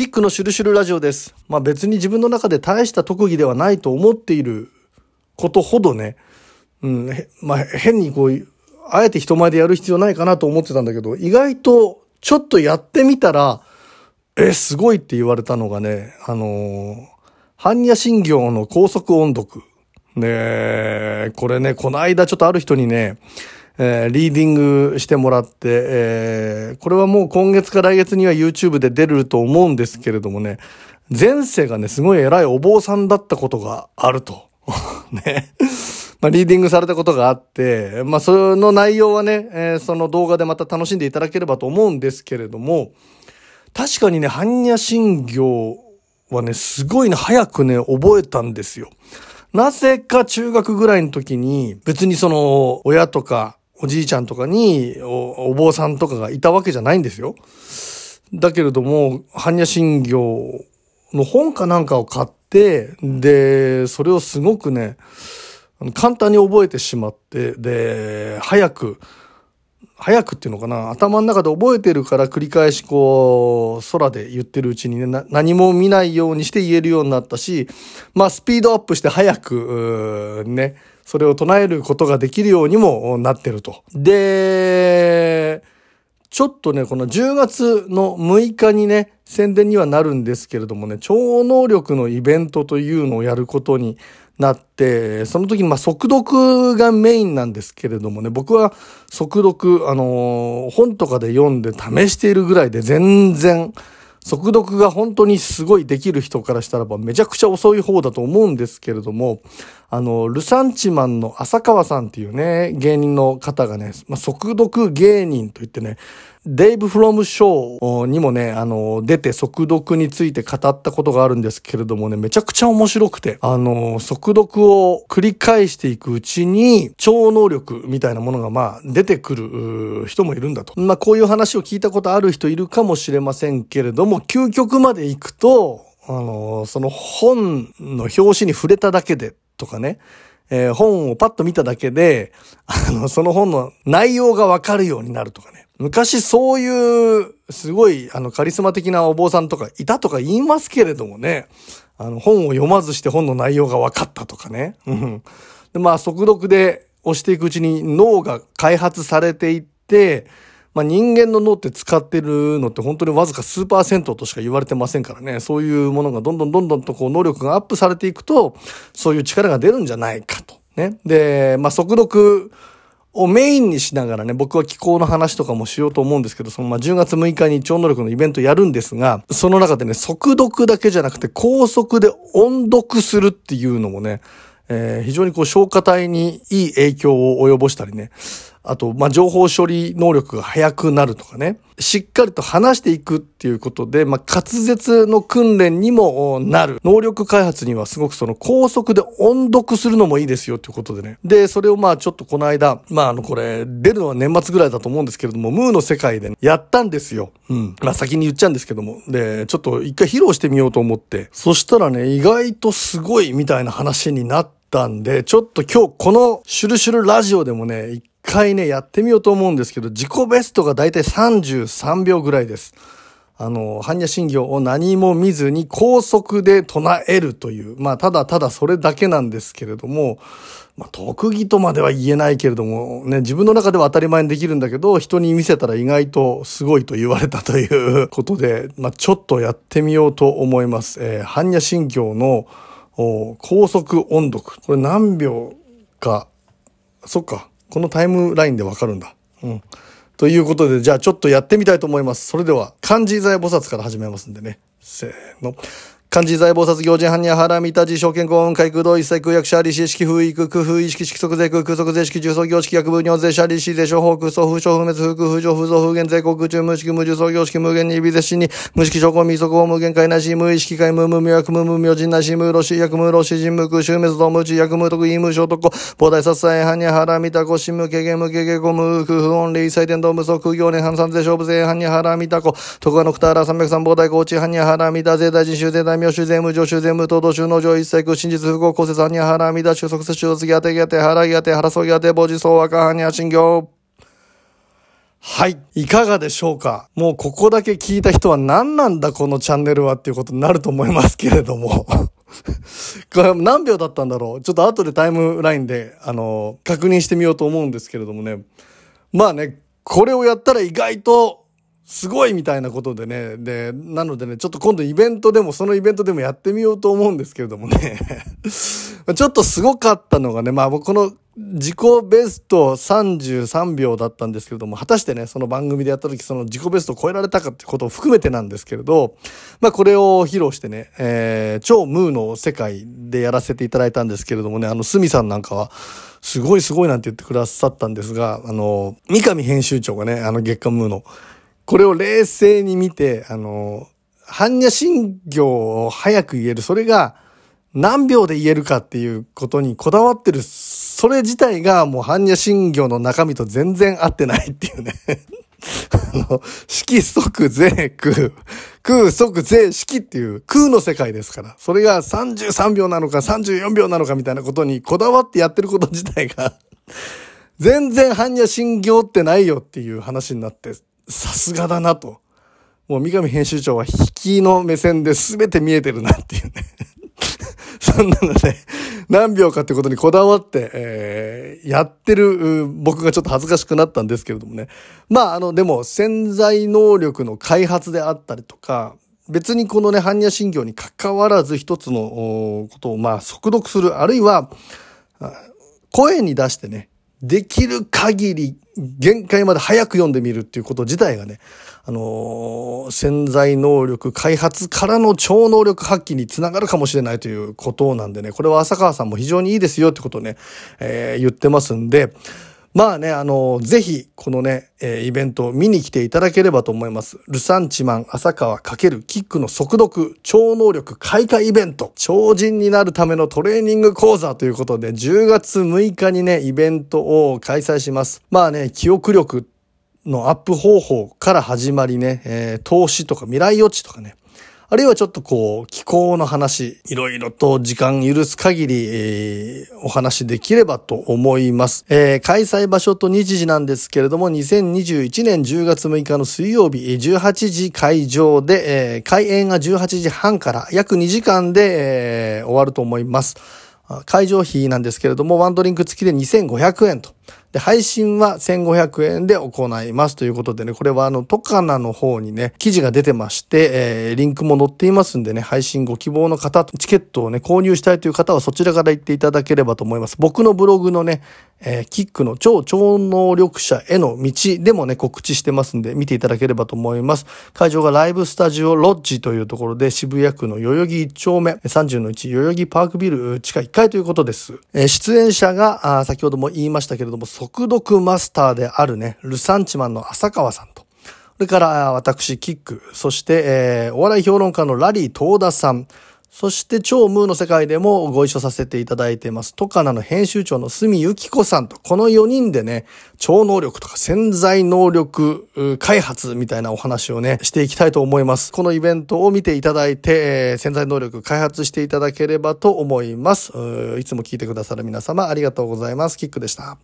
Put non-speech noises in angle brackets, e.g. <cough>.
キックのシュルシュルラジオです。まあ別に自分の中で大した特技ではないと思っていることほどね、うん、まあ変にこう、あえて人前でやる必要ないかなと思ってたんだけど、意外とちょっとやってみたら、え、すごいって言われたのがね、あのー、般若心経の高速音読。ねこれね、この間ちょっとある人にね、えーリーディングしてもらって、えーこれはもう今月か来月には YouTube で出ると思うんですけれどもね、前世がね、すごい偉いお坊さんだったことがあると。<laughs> ね。まあ、リーディングされたことがあって、まあ、その内容はね、えーその動画でまた楽しんでいただければと思うんですけれども、確かにね、般若心経はね、すごいね、早くね、覚えたんですよ。なぜか中学ぐらいの時に、別にその、親とか、おじいちゃんとかにお、お坊さんとかがいたわけじゃないんですよ。だけれども、般若心経の本かなんかを買って、で、それをすごくね、簡単に覚えてしまって、で、早く、早くっていうのかな？頭の中で覚えてるから繰り返しこう、空で言ってるうちにね、何も見ないようにして言えるようになったし、まあスピードアップして早く、ね、それを唱えることができるようにもなってると。で、ちょっとね、この10月の6日にね、宣伝にはなるんですけれどもね、超能力のイベントというのをやることになって、その時まあ速読がメインなんですけれどもね、僕は速読、あのー本とかで読んで試しているぐらいで全然、速読が本当にすごいできる人からしたらばめちゃくちゃ遅い方だと思うんですけれども、あの、ルサンチマンの浅川さんっていうね、芸人の方がね、まあ、速読芸人といってね、デイブ・フロム・ショーにもね、あの、出て速読について語ったことがあるんですけれどもね、めちゃくちゃ面白くて、あの、速読を繰り返していくうちに、超能力みたいなものがまあ出てくる人もいるんだと。まあこういう話を聞いたことある人いるかもしれませんけれども、究極まで行くと、あの、その本の表紙に触れただけでとかね、えー本をパッと見ただけで、あの、その本の内容がわかるようになるとかね。昔そういう、すごい、あの、カリスマ的なお坊さんとかいたとか言いますけれどもね、あの、本を読まずして本の内容が分かったとかね。うん。で、まあ、速読で押していくうちに脳が開発されていって、まあ、人間の脳って使ってるのって本当にわずか数パーセントとしか言われてませんからね。そういうものがどんどんどんどんとこう能力がアップされていくと、そういう力が出るんじゃないかと。ね。で、まあ、速読をメインにしながらね、僕は気候の話とかもしようと思うんですけど、そのまあ10月6日に超能力のイベントやるんですが、その中でね、速読だけじゃなくて高速で音読するっていうのもね、えー非常にこう消化体にいい影響を及ぼしたりね、あと、まあ、情報処理能力が速くなるとかね、しっかりと話していくっていうことで、まあ、滑舌の訓練にもなる。能力開発にはすごくその高速で音読するのもいいですよっていうことでね。で、それをま、ちょっとこの間、まあ、あの、これ、出るのは年末ぐらいだと思うんですけれども、ムーの世界でねやったんですよ。うん。まあ、先に言っちゃうんですけども。で、ちょっと一回披露してみようと思って。そしたらね、意外とすごいみたいな話になったんで、ちょっと今日このシュルシュルラジオでもね、一回ね、やってみようと思うんですけど、自己ベストがだいたい33秒ぐらいです。あの、般若心経を何も見ずに高速で唱えるという、まあ、ただただそれだけなんですけれども、まあ、特技とまでは言えないけれども、ね、自分の中では当たり前にできるんだけど、人に見せたら意外とすごいと言われたということで、まあ、ちょっとやってみようと思います。えー般若心経の高速音読。これ何秒か、そっか。このタイムラインでわかるんだ。うん。ということで、じゃあちょっとやってみたいと思います。それでは、漢字財菩薩から始めますんでね。せーの。漢字財菩薩行人般若腹見た字証券公運海空洞一切空薬者利子式風育空風意識色即税空空即税式重創業式薬分尿税者利子税商法空総風商不滅風空風上風増風減税国中無式無重創業式無限に微絶死に無式証拠未速報無限界なし無意識界無無無薬無無明人なし無ロシ薬無ロシ人無空襲滅道無知薬無徳意無小特攻膨大殺災般若腹見た子心無軽減無軽減無無空不音霊祭天道無足空行年半三税勝負税般若腹見た子徳川のくたら三百三膨大高知般若腹見た税大臣衆税大名衆税無常衆税無東道衆農場一切空真実不合公説般若腹見た収束接収卒ぎ当て当て腹ぎ当て腹そうぎ当て傍受総和歌般若心経はい。いかがでしょうかもうここだけ聞いた人は何なんだこのチャンネルはっていうことになると思いますけれどもこれ何秒だったんだろうちょっと後でタイムラインで、あの、確認してみようと思うんですけれどもね。まあね、これをやったら意外とすごいみたいなことでね。で、なのでね、ちょっと今度イベントでも、そのイベントでもやってみようと思うんですけれどもね。<laughs> ちょっとすごかったのがね、まあ僕この自己ベスト33秒だったんですけれども、果たしてね、その番組でやった時、その自己ベストを超えられたかってことを含めてなんですけれど、まあこれを披露してね、えー、超ムーの世界でやらせていただいたんですけれどもね、あの、スミさんなんかは、すごいすごいなんて言ってくださったんですが、あの、三上編集長がね、あの月刊ムーの、これを冷静に見て、あの、般若心経を早く言える、それが何秒で言えるかっていうことにこだわってる。それ自体がもう般若心経の中身と全然合ってないっていうね。<laughs> あの、色即税空、空即税式っていう空の世界ですから、それが33秒なのか34秒なのかみたいなことにこだわってやってること自体が全然般若心経ってないよっていう話になって、さすがだなと。もう三上編集長は引きの目線で全て見えてるなっていうね <laughs> そんなので、何秒かってことにこだわって、えー、やってる僕がちょっと恥ずかしくなったんですけれどもね。まあ、あの、でも潜在能力の開発であったりとか、別にこのね、般若心経に関わらず一つのことをまあ速読する、あるいは、声に出してね、できる限り限界まで早く読んでみるっていうこと自体がね、あのー、潜在能力開発からの超能力発揮につながるかもしれないということなんでね、これは浅川さんも非常にいいですよってことをね、えー、言ってますんで、まあね、あの、ぜひ、このね、えー、イベントを見に来ていただければと思います。ルサンチマン、浅川×キックの速読、超能力開花イベント、超人になるためのトレーニング講座ということで、10月6日にね、イベントを開催します。まあね、記憶力のアップ方法から始まりね、えー、投資とか未来予知とかね、あるいはちょっとこう、気候の話、いろいろと時間許す限り、えー、お話できればと思います。えー、開催場所と日時なんですけれども、2021年10月6日の水曜日、18時会場で、えー、開演が18時半から約2時間で、えー、終わると思います。会場費なんですけれども、ワンドリンク付きで2500円と。で、配信は1500円で行いますということでね、これはあの、トカナの方にね、記事が出てまして、えー、リンクも載っていますんでね、配信ご希望の方、チケットをね、購入したいという方はそちらから行っていただければと思います。僕のブログのね、えー、キックの超超能力者への道でもね、告知してますんで、見ていただければと思います。会場がライブスタジオロッジというところで、渋谷区の代々木1丁目、30の1代々木パークビル地下1階ということです。えー、出演者が、あ先ほども言いましたけれども、速読マスターであるね、ルサンチマンの浅川さんと、それから私、キック、そして、えー、お笑い評論家のラリー東田さん、そして超ムーの世界でもご一緒させていただいています。トカナの編集長の住由紀子さんと、この4人でね、超能力とか潜在能力開発みたいなお話をね、していきたいと思います。このイベントを見ていただいてえ、潜在能力開発していただければと思います。いつも聞いてくださる皆様ありがとうございます。キックでした。